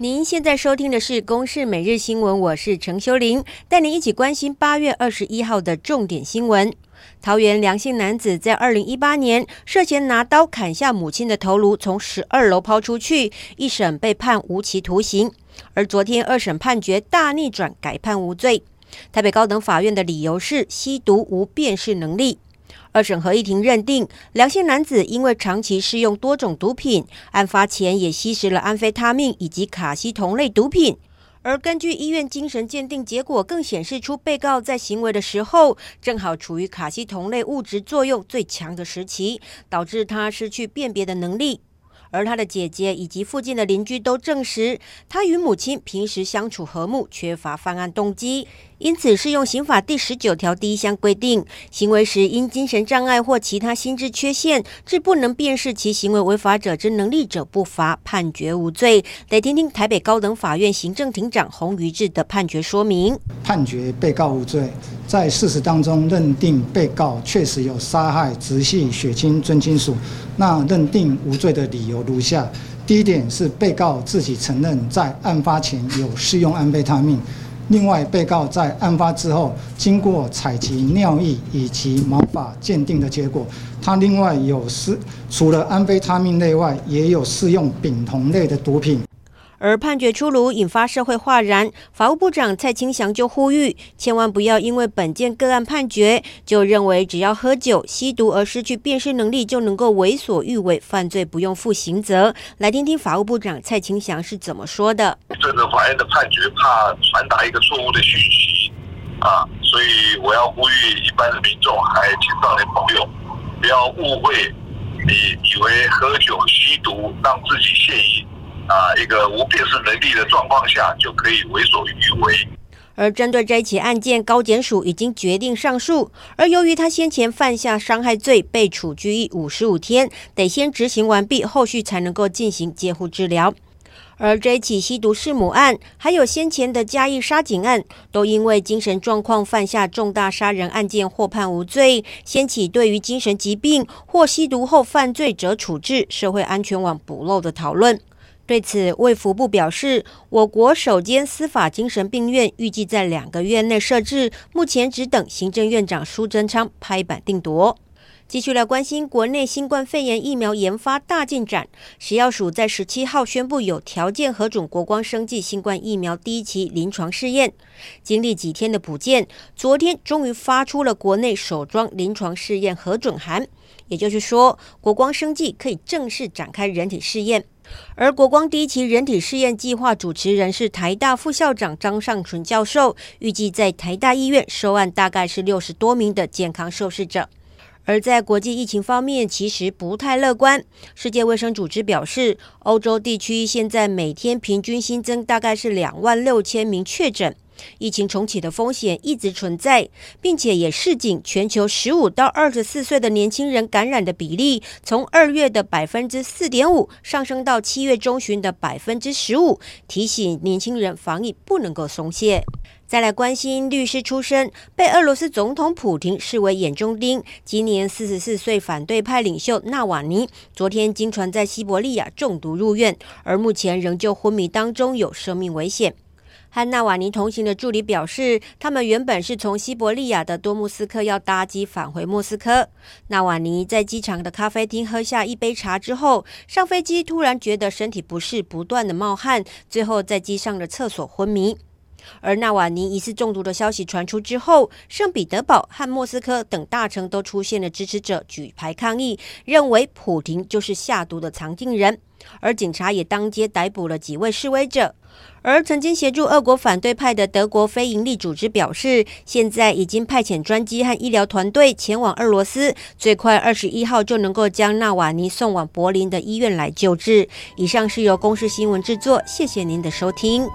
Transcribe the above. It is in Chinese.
您现在收听的是《公视每日新闻》，我是陈修玲，带您一起关心八月二十一号的重点新闻。桃园梁姓男子在二零一八年涉嫌拿刀砍下母亲的头颅，从十二楼抛出去，一审被判无期徒刑。而昨天二审判决大逆转，改判无罪。台北高等法院的理由是吸毒无辨识能力。二审合议庭认定，梁姓男子因为长期使用多种毒品，案发前也吸食了安非他命以及卡西酮类毒品。而根据医院精神鉴定结果，更显示出被告在行为的时候，正好处于卡西酮类物质作用最强的时期，导致他失去辨别的能力。而他的姐姐以及附近的邻居都证实，他与母亲平时相处和睦，缺乏犯案动机。因此，适用刑法第十九条第一项规定，行为时因精神障碍或其他心智缺陷，致不能辨识其行为违法者之能力者，不罚，判决无罪。来听听台北高等法院行政庭长洪于志的判决说明：判决被告无罪，在事实当中认定被告确实有杀害直系血亲尊亲属。那认定无罪的理由如下：第一点是被告自己承认在案发前有使用安非他命。另外，被告在案发之后，经过采集尿液以及毛发鉴定的结果，他另外有试除了安非他命类外，也有试用丙酮类的毒品。而判决出炉，引发社会哗然。法务部长蔡清祥就呼吁，千万不要因为本件个案判决，就认为只要喝酒、吸毒而失去辨识能力就能够为所欲为，犯罪不用负刑责。来听听法务部长蔡清祥是怎么说的：这个法院的判决怕传达一个错误的讯息啊，所以我要呼吁一般的民众还有青少年朋友，不要误会，你以为喝酒、吸毒让自己陷于。啊，一个无辨识能力的状况下就可以为所欲为。而针对这一起案件，高检署已经决定上诉。而由于他先前犯下伤害罪，被处拘役五十五天，得先执行完毕，后续才能够进行监护治疗。而这一起吸毒弑母案，还有先前的嘉义杀警案，都因为精神状况犯下重大杀人案件，获判无罪，掀起对于精神疾病或吸毒后犯罪者处置、社会安全网补漏的讨论。对此，卫福部表示，我国首间司法精神病院预计在两个月内设置，目前只等行政院长苏贞昌拍板定夺。继续来关心国内新冠肺炎疫苗研发大进展，食药署在十七号宣布有条件核准国光生技新冠疫苗第一期临床试验，经历几天的补件，昨天终于发出了国内首装临床试验核准函，也就是说，国光生技可以正式展开人体试验。而国光第一期人体试验计划主持人是台大副校长张尚淳教授，预计在台大医院收案大概是六十多名的健康受试者。而在国际疫情方面，其实不太乐观。世界卫生组织表示，欧洲地区现在每天平均新增大概是两万六千名确诊。疫情重启的风险一直存在，并且也示警，全球十五到二十四岁的年轻人感染的比例，从二月的百分之四点五上升到七月中旬的百分之十五，提醒年轻人防疫不能够松懈。再来关心律师出身，被俄罗斯总统普廷视为眼中钉，今年四十四岁反对派领袖纳瓦尼，昨天经传在西伯利亚中毒入院，而目前仍旧昏迷当中，有生命危险。和纳瓦尼同行的助理表示，他们原本是从西伯利亚的多木斯克要搭机返回莫斯科。纳瓦尼在机场的咖啡厅喝下一杯茶之后，上飞机突然觉得身体不适，不断的冒汗，最后在机上的厕所昏迷。而纳瓦尼疑似中毒的消息传出之后，圣彼得堡和莫斯科等大城都出现了支持者举牌抗议，认为普丁就是下毒的藏镜人。而警察也当街逮捕了几位示威者。而曾经协助俄国反对派的德国非营利组织表示，现在已经派遣专机和医疗团队前往俄罗斯，最快二十一号就能够将纳瓦尼送往柏林的医院来救治。以上是由公视新闻制作，谢谢您的收听。